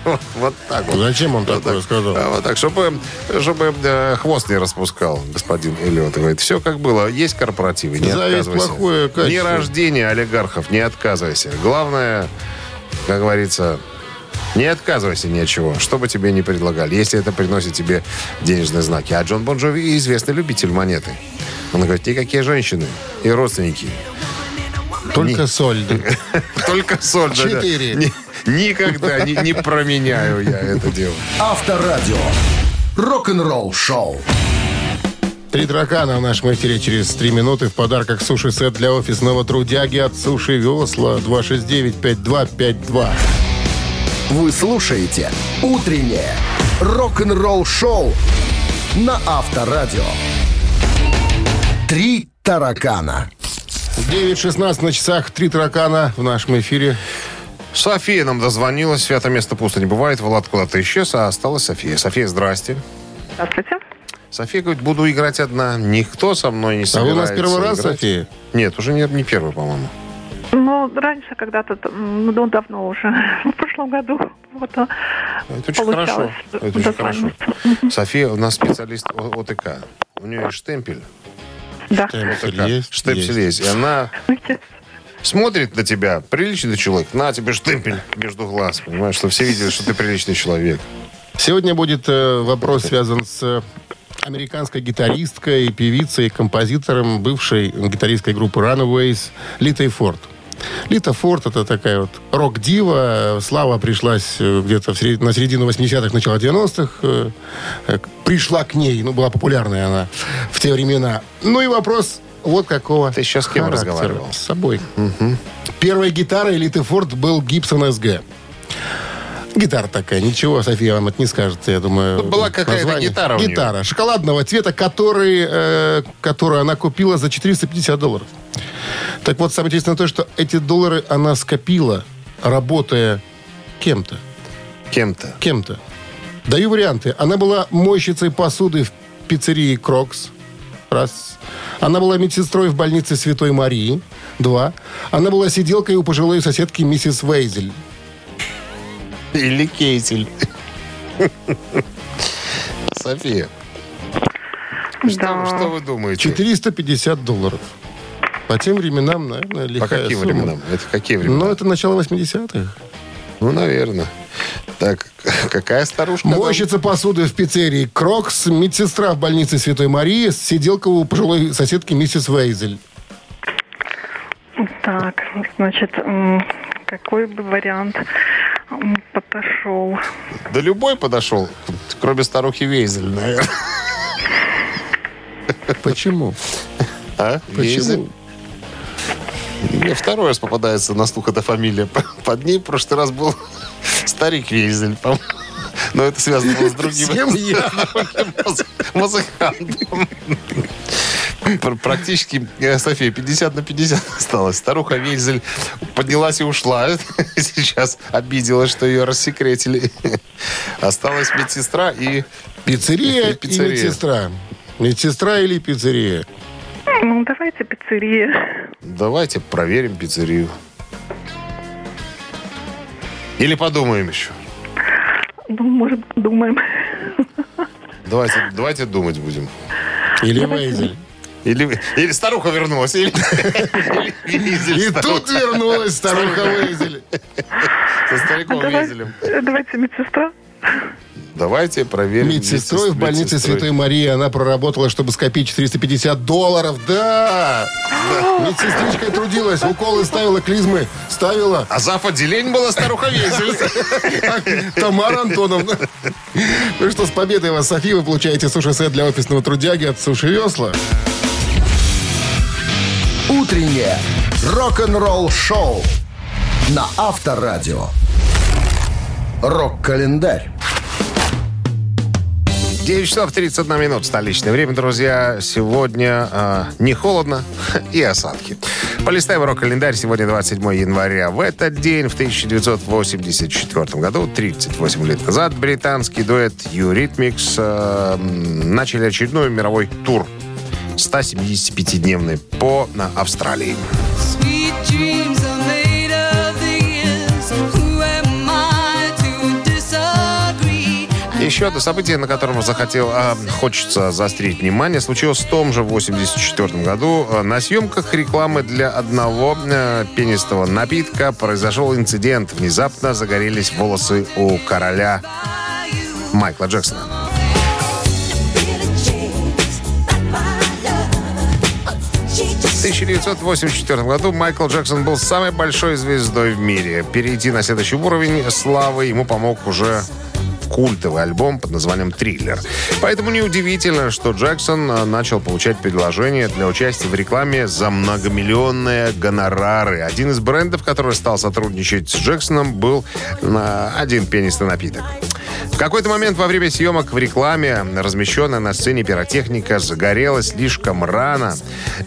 Вот вот так вот. Зачем он такое сказал? Вот так, чтобы, чтобы э, хвост не распускал господин Эллиот. Говорит, все как было. Есть корпоративы, не Зависть отказывайся. плохое качество. Не рождение олигархов, не отказывайся. Главное, как говорится, не отказывайся ни от чего, что бы тебе ни предлагали, если это приносит тебе денежные знаки. А Джон Бон Джови известный любитель монеты. Он говорит, никакие женщины и родственники. Только соль. Только соль. да, да. Четыре. Ни- Никогда не, не променяю я это дело. Авторадио. Рок-н-ролл шоу. Три таракана в нашем эфире через три минуты. В подарках суши-сет для офисного трудяги от Суши Весла 269-5252. Вы слушаете «Утреннее рок-н-ролл шоу» на Авторадио. Три таракана. 9.16 на часах. Три таракана в нашем эфире. София нам дозвонилась. Свято место пусто не бывает. Влад куда-то исчез, а осталась София. София, здрасте. Здравствуйте. София говорит, буду играть одна. Никто со мной не А собирается вы у нас первый раз, играть. София? Нет, уже не, не первый, по-моему. Ну, раньше когда-то, ну, давно уже, в прошлом году, вот, а, Это очень хорошо. Это очень хорошо. София у нас специалист ОТК. У нее есть штемпель. Да. Штемпель есть? Штемпель есть. И она смотрит на тебя, приличный человек, на тебе штемпель между глаз, понимаешь, что все видели, что ты приличный человек. Сегодня будет э, вопрос связан с э, американской гитаристкой, певицей, композитором бывшей гитаристской группы Runaways Литой Форд. Лита Форд это такая вот рок-дива. Слава пришлась э, где-то в серед- на середину 80-х, начало 90-х. э, э, Пришла к ней, ну, была популярная она в те времена. Ну и вопрос вот какого Ты сейчас с кем характера. разговаривал? С собой. Первой гитарой Литы Форд был Гибсон СГ. Гитара такая, ничего, София вам это не скажет, я думаю. Ну, была какая-то гитара. Гитара шоколадного цвета, который, э, которую она купила за 450 долларов. Так вот, самое интересное то, что эти доллары она скопила, работая кем-то. Кем-то. Кем-то. Даю варианты. Она была мойщицей посуды в пиццерии «Крокс». Раз. Она была медсестрой в больнице Святой Марии. Два. Она была сиделкой у пожилой соседки миссис Вейзель. Или Кейтель. София, что, Да. что вы думаете? 450 долларов. По тем временам, наверное, По лихая каким сумма. временам? Это какие времена? Ну, это начало 80-х. Ну, наверное. Так, какая старушка? Мойщица посуды в пиццерии «Крокс», медсестра в больнице Святой Марии, сиделка у пожилой соседки миссис Вейзель. Так, значит, какой бы вариант подошел? Да любой подошел, кроме старухи Вейзель, наверное. Почему? А? Вейзель? Почему? Мне второй раз попадается на слух эта фамилия. Под ней в прошлый раз был старик Вейзель, по-моему. Но это связано было с другим, музыкантом. Пр- Практически, э, София, 50 на 50 осталось. Старуха Вейзель поднялась и ушла. Сейчас обиделась, что ее рассекретили. Осталась медсестра и... Пиццерия, И пиццерия. и медсестра. Медсестра или пиццерия? Ну, давайте пиццерия. Давайте проверим пиццерию. Или подумаем еще. Ну, может, думаем. Давайте, давайте думать будем. Или Вейзель? Или, или старуха вернулась, или, или Вейзель И старуха. тут вернулась старуха Вейзель. Со стариком Давай- Вейзелем. Давайте медсестра. Давайте проверим. Медсестрой в больнице медсестрой. Святой Марии она проработала, чтобы скопить 450 долларов. Да! Медсестричкой трудилась, уколы ставила, клизмы ставила. А зав. отделение была старуха Вейзель. Тамара Антоновна. Ну что, с победой вас, София, вы получаете суши-сет для офисного трудяги от Суши Весла. Утреннее рок-н-ролл шоу на Авторадио. Рок-календарь. 9 часов 31 минут столичное время, друзья. Сегодня а, не холодно и осадки. Полистаем рок-календарь. Сегодня 27 января. В этот день, в 1984 году, 38 лет назад, британский дуэт Eurythmics э, начали очередной мировой тур 175-дневный по на Австралии. Еще одно событие, на котором захотел, а, хочется заострить внимание, случилось в том же 84 году. А, На съемках рекламы для одного э, пенистого напитка произошел инцидент. Внезапно загорелись волосы у короля Майкла Джексона. 1984 году Майкл Джексон был самой большой звездой в мире. Перейти на следующий уровень славы ему помог уже культовый альбом под названием «Триллер». Поэтому неудивительно, что Джексон э, начал получать предложения для участия в рекламе за многомиллионные гонорары. Один из брендов, который стал сотрудничать с Джексоном, был на один пенистый напиток. В какой-то момент во время съемок в рекламе, размещенная на сцене пиротехника, загорелась слишком рано,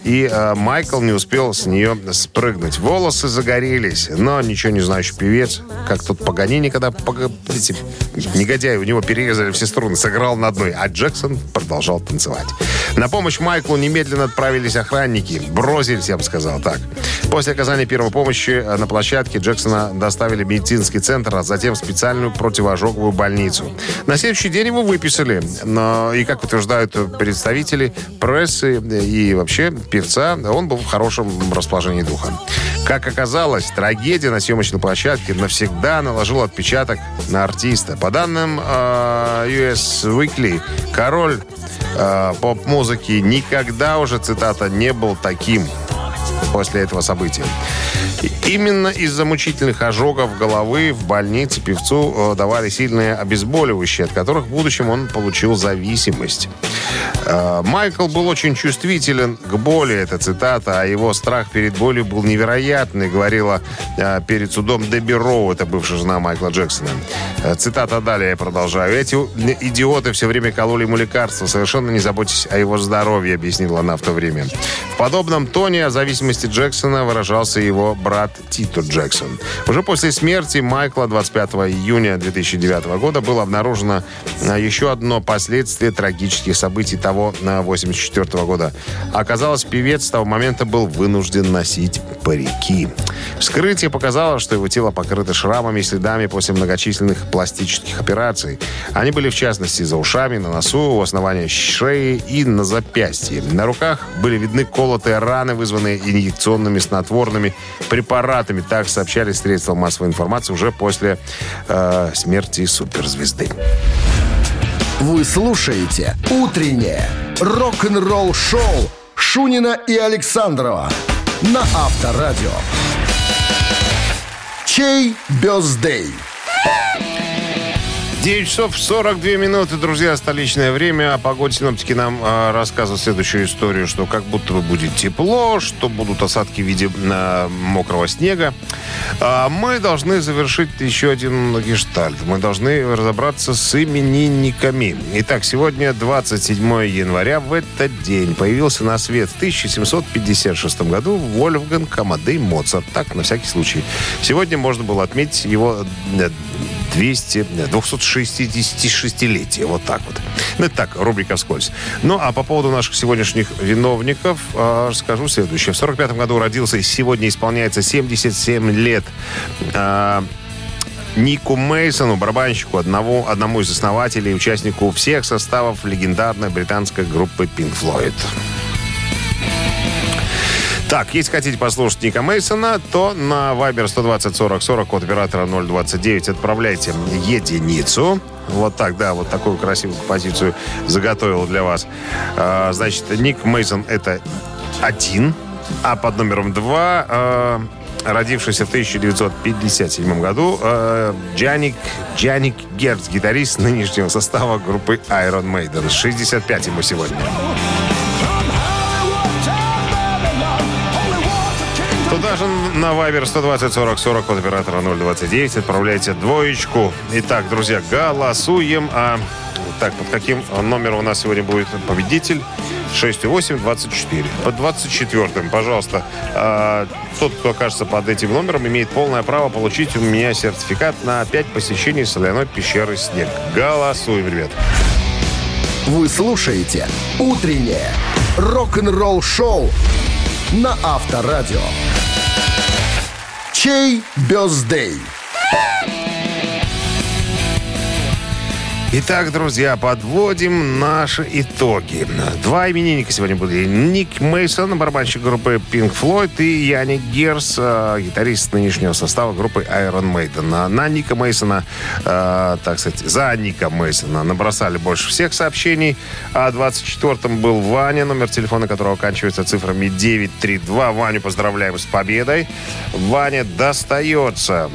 и э, Майкл не успел с нее спрыгнуть. Волосы загорелись, но ничего не знающий певец, как тут Паганини, когда пога- эти негодяи у него перерезали все струны, сыграл на одной, а Джексон продолжал танцевать. На помощь Майклу немедленно отправились охранники. Бросились, я бы сказал так. После оказания первой помощи э, на площадке Джексона доставили в медицинский центр, а затем в специальную противоожоговую больницу. На следующий день его выписали. Но, и, как утверждают представители прессы и вообще певца, он был в хорошем расположении духа. Как оказалось, трагедия на съемочной площадке навсегда наложила отпечаток на артиста. По данным э, US Weekly, король э, поп-музыки никогда уже, цитата, не был таким после этого события. Именно из-за мучительных ожогов головы в больнице певцу э, давали сильные обезболивающие, от которых в будущем он получил зависимость. Э, Майкл был очень чувствителен к боли, это цитата, а его страх перед болью был невероятный, говорила э, перед судом Дебби Роу, это бывшая жена Майкла Джексона. Цитата далее, я продолжаю. «Эти идиоты все время кололи ему лекарства, совершенно не заботясь о его здоровье», объяснила она в то время. В подобном тоне о зависимости Джексона выражался его брат Тито Джексон. Уже после смерти Майкла 25 июня 2009 года было обнаружено а, еще одно последствие трагических событий того на 84 года. Оказалось, певец с того момента был вынужден носить парики. Вскрытие показало, что его тело покрыто шрамами и следами после многочисленных пластических операций. Они были, в частности, за ушами, на носу, у основания шеи и на запястье. На руках были видны колотые раны, вызванные инъекционными снотворными препаратами. Так сообщали средства массовой информации уже после э, смерти суперзвезды. Вы слушаете «Утреннее рок-н-ролл-шоу» Шунина и Александрова на Авторадио. Чей бездей? 9 часов 42 минуты, друзья, столичное время. О погоде синоптики нам э, рассказывают следующую историю, что как будто бы будет тепло, что будут осадки в виде э, мокрого снега. А мы должны завершить еще один гештальт. Мы должны разобраться с именинниками. Итак, сегодня 27 января. В этот день появился на свет в 1756 году Вольфганг Амадей Моцарт. Так, на всякий случай. Сегодня можно было отметить его э, 200, 266-летие. Вот так вот. Ну, это так, рубрика «Вскользь». Ну, а по поводу наших сегодняшних виновников э, скажу следующее. В 45 году родился и сегодня исполняется 77 лет э, Нику Мейсону, барабанщику, одного, одному из основателей и участнику всех составов легендарной британской группы Pink Floyd. Так, если хотите послушать Ника Мейсона, то на Viber 120 40 40 код оператора 029 отправляйте единицу. Вот так, да, вот такую красивую композицию заготовил для вас. А, значит, Ник Мейсон это один, а под номером два а, родившийся в 1957 году э, Джаник, Джаник Герц, гитарист нынешнего состава группы Iron Maiden. 65 ему сегодня. Же на Viber 120 40 40 от оператора 029 отправляйте двоечку. Итак, друзья, голосуем. А так, под каким номером у нас сегодня будет победитель? 6,8-24. Под 24-м, пожалуйста, а, тот, кто окажется под этим номером, имеет полное право получить у меня сертификат на 5 посещений соляной пещеры «Снег». Голосуем, ребят. Вы слушаете «Утреннее рок-н-ролл-шоу» на Авторадио. Чей бездей? Итак, друзья, подводим наши итоги. Два именинника сегодня были. Ник Мейсон, барабанщик группы Pink Floyd, и Яник Герс, э, гитарист нынешнего состава группы Iron Maiden. На, Ника Мейсона, э, так сказать, за Ника Мейсона набросали больше всех сообщений. А 24-м был Ваня, номер телефона которого оканчивается цифрами 932. Ваню поздравляем с победой. Ваня достается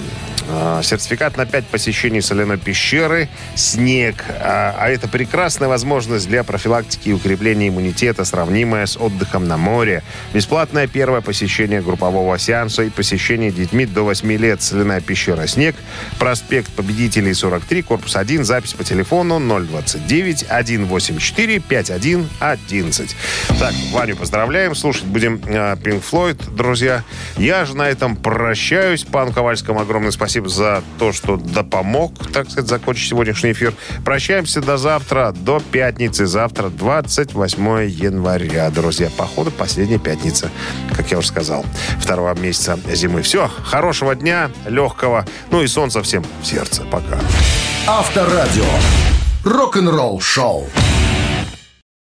Сертификат на 5 посещений соляной пещеры, снег. А, а это прекрасная возможность для профилактики и укрепления иммунитета, сравнимая с отдыхом на море. Бесплатное первое посещение группового сеанса и посещение детьми до 8 лет. Соляная пещера «Снег», проспект Победителей 43, корпус 1, запись по телефону 029 184 5111. Так, Ваню поздравляем. Слушать будем э, Pink Floyd, друзья. Я же на этом прощаюсь. Пану Ковальскому огромное спасибо за то, что да помог, так сказать, закончить сегодняшний эфир. Прощаемся до завтра, до пятницы. Завтра 28 января, друзья. Походу, последняя пятница, как я уже сказал, второго месяца зимы. Все, хорошего дня, легкого, ну и солнца всем в сердце. Пока. Авторадио. Рок-н-ролл шоу.